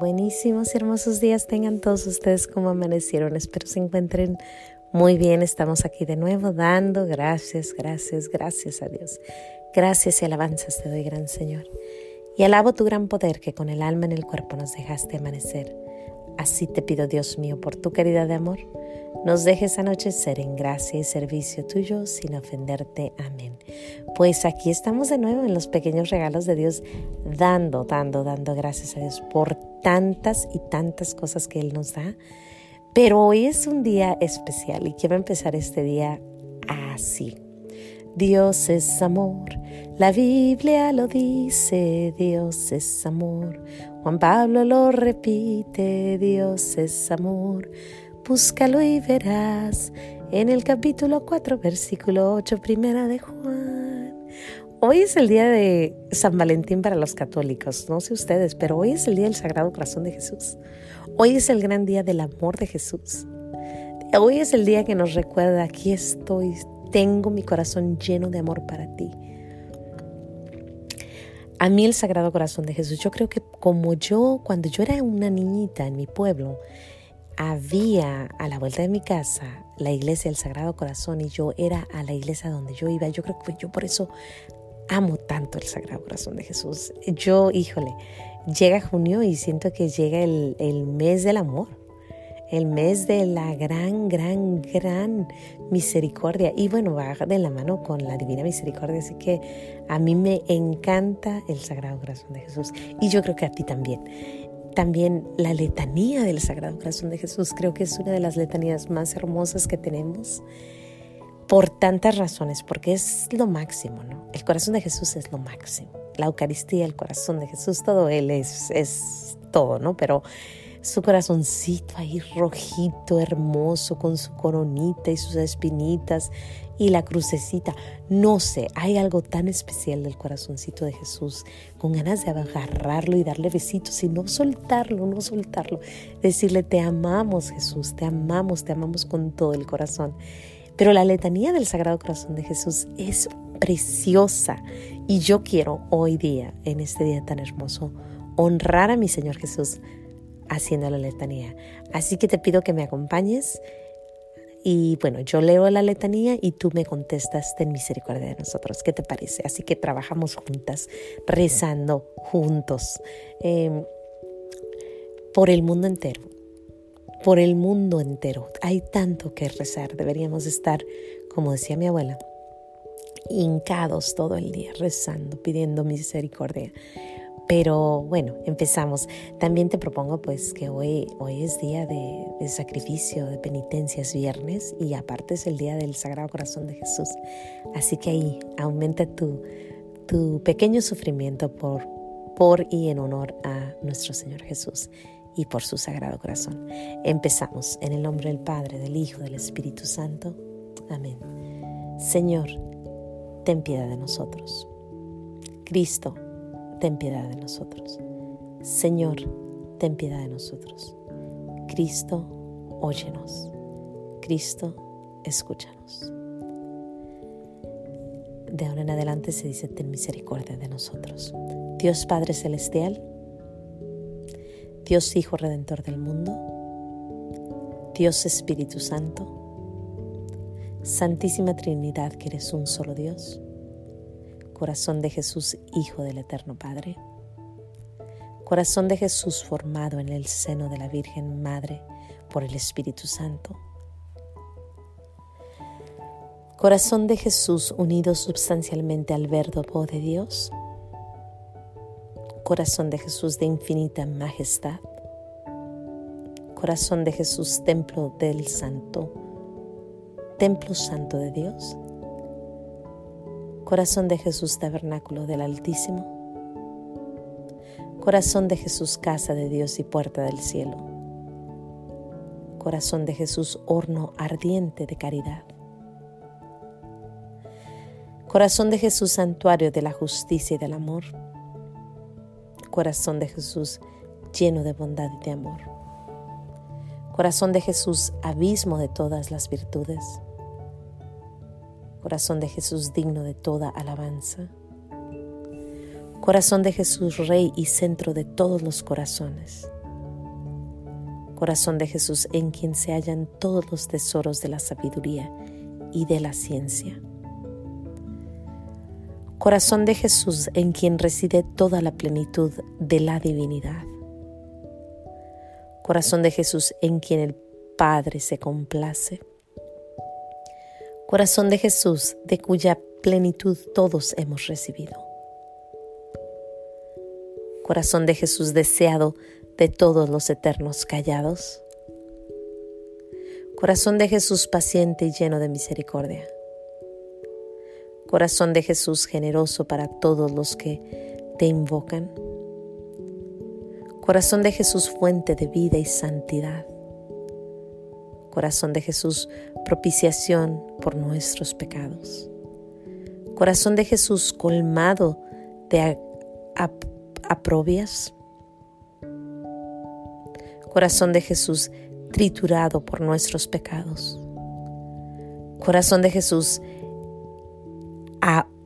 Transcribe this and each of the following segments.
buenísimos y hermosos días tengan todos ustedes como amanecieron. Espero se encuentren muy bien. Estamos aquí de nuevo dando gracias, gracias, gracias a Dios. Gracias y alabanzas te doy, gran Señor. Y alabo tu gran poder que con el alma en el cuerpo nos dejaste amanecer. Así te pido, Dios mío, por tu caridad de amor, nos dejes anochecer en gracia y servicio tuyo sin ofenderte. Amén. Pues aquí estamos de nuevo en los pequeños regalos de Dios, dando, dando, dando gracias a Dios por tantas y tantas cosas que Él nos da. Pero hoy es un día especial y quiero empezar este día así. Dios es amor, la Biblia lo dice, Dios es amor. Juan Pablo lo repite, Dios es amor. Búscalo y verás en el capítulo 4, versículo 8, primera de Juan. Hoy es el día de San Valentín para los católicos, no sé ustedes, pero hoy es el día del Sagrado Corazón de Jesús. Hoy es el gran día del amor de Jesús. Hoy es el día que nos recuerda, aquí estoy, tengo mi corazón lleno de amor para ti. A mí el Sagrado Corazón de Jesús, yo creo que como yo, cuando yo era una niñita en mi pueblo, había a la vuelta de mi casa la iglesia del Sagrado Corazón y yo era a la iglesia donde yo iba. Yo creo que yo por eso amo tanto el Sagrado Corazón de Jesús. Yo, híjole, llega junio y siento que llega el, el mes del amor el mes de la gran, gran, gran misericordia. Y bueno, va de la mano con la divina misericordia. Así que a mí me encanta el Sagrado Corazón de Jesús. Y yo creo que a ti también. También la letanía del Sagrado Corazón de Jesús creo que es una de las letanías más hermosas que tenemos por tantas razones, porque es lo máximo, ¿no? El corazón de Jesús es lo máximo. La Eucaristía, el corazón de Jesús, todo Él es, es todo, ¿no? Pero su corazoncito ahí rojito, hermoso, con su coronita y sus espinitas y la crucecita. No sé, hay algo tan especial del corazoncito de Jesús, con ganas de agarrarlo y darle besitos y no soltarlo, no soltarlo. Decirle, te amamos Jesús, te amamos, te amamos con todo el corazón. Pero la letanía del Sagrado Corazón de Jesús es preciosa y yo quiero hoy día, en este día tan hermoso, honrar a mi Señor Jesús haciendo la letanía. Así que te pido que me acompañes y bueno, yo leo la letanía y tú me contestas, ten misericordia de nosotros. ¿Qué te parece? Así que trabajamos juntas, rezando juntos, em, por el mundo entero, por el mundo entero. Hay tanto que rezar, deberíamos estar, como decía mi abuela, hincados todo el día, rezando, pidiendo misericordia pero bueno, empezamos. También te propongo pues que hoy, hoy es día de, sacrificio, de penitencia, es viernes y aparte es el día del Sagrado Corazón de Jesús. Así que ahí aumenta tu, tu pequeño sufrimiento por, por y en honor a nuestro Señor Jesús y por su Sagrado Corazón. Empezamos en el nombre del Padre, del Hijo, del Espíritu Santo. Amén. Señor, ten piedad de nosotros. Cristo, ten piedad de nosotros. Señor, ten piedad de nosotros. Cristo, óyenos. Cristo, escúchanos. De ahora en adelante se dice, ten misericordia de nosotros. Dios Padre Celestial, Dios Hijo Redentor del mundo, Dios Espíritu Santo, Santísima Trinidad que eres un solo Dios Corazón de Jesús, Hijo del Eterno Padre. Corazón de Jesús formado en el seno de la Virgen Madre por el Espíritu Santo. Corazón de Jesús unido sustancialmente al Verbo de Dios. Corazón de Jesús de infinita majestad. Corazón de Jesús, templo del Santo, templo santo de Dios. Corazón de Jesús, tabernáculo del Altísimo. Corazón de Jesús, casa de Dios y puerta del cielo. Corazón de Jesús, horno ardiente de caridad. Corazón de Jesús, santuario de la justicia y del amor. Corazón de Jesús, lleno de bondad y de amor. Corazón de Jesús, abismo de todas las virtudes Corazón de Jesús digno de toda alabanza. Corazón de Jesús Rey y centro de todos los corazones. Corazón de Jesús en quien se hallan todos los tesoros de la sabiduría y de la ciencia. Corazón de Jesús en quien reside toda la plenitud de la divinidad. Corazón de Jesús en quien el Padre se complace. Corazón de Jesús de cuya plenitud todos hemos recibido. Corazón de Jesús deseado de todos los eternos callados. Corazón de Jesús paciente y lleno de misericordia. Corazón de Jesús generoso para todos los que te invocan. Corazón de Jesús fuente de vida y santidad. Corazón de Jesús propiciación por nuestros pecados. Corazón de Jesús colmado de aprobias. Corazón de Jesús triturado por nuestros pecados. Corazón de Jesús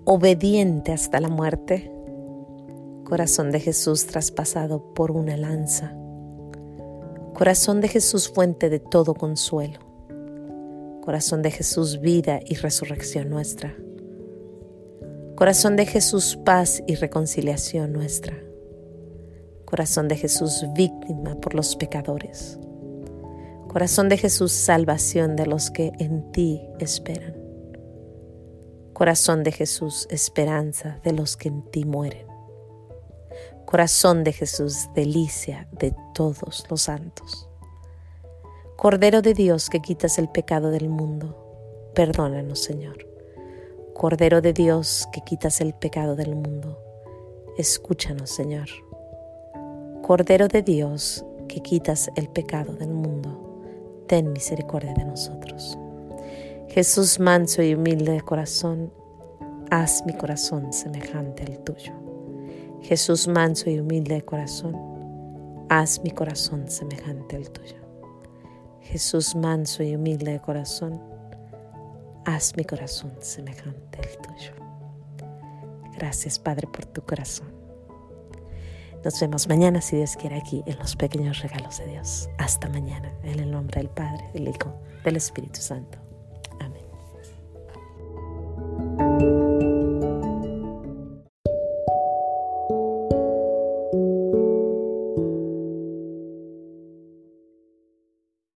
obediente hasta la muerte. Corazón de Jesús traspasado por una lanza. Corazón de Jesús fuente de todo consuelo. Corazón de Jesús vida y resurrección nuestra. Corazón de Jesús, paz y reconciliación nuestra. Corazón de Jesús, víctima por los pecadores. Corazón de Jesús, salvación de los que en ti esperan. Corazón de Jesús, esperanza de los que en ti mueren. Corazón de Jesús, delicia de todos los santos. Cordero de Dios que quitas el pecado del mundo, perdónanos Señor. Cordero de Dios que quitas el pecado del mundo, escúchanos, Señor. Cordero de Dios que quitas el pecado del mundo, ten misericordia de nosotros. Jesús manso y humilde de corazón, haz mi corazón semejante al tuyo. Jesús manso y humilde de corazón, haz mi corazón semejante al tuyo. Jesús manso y humilde de corazón, haz mi corazón semejante al tuyo. Gracias Padre por tu corazón. Nos vemos mañana si Dios quiere aquí en los pequeños regalos de Dios. Hasta mañana en el nombre del Padre, del Hijo, del Espíritu Santo.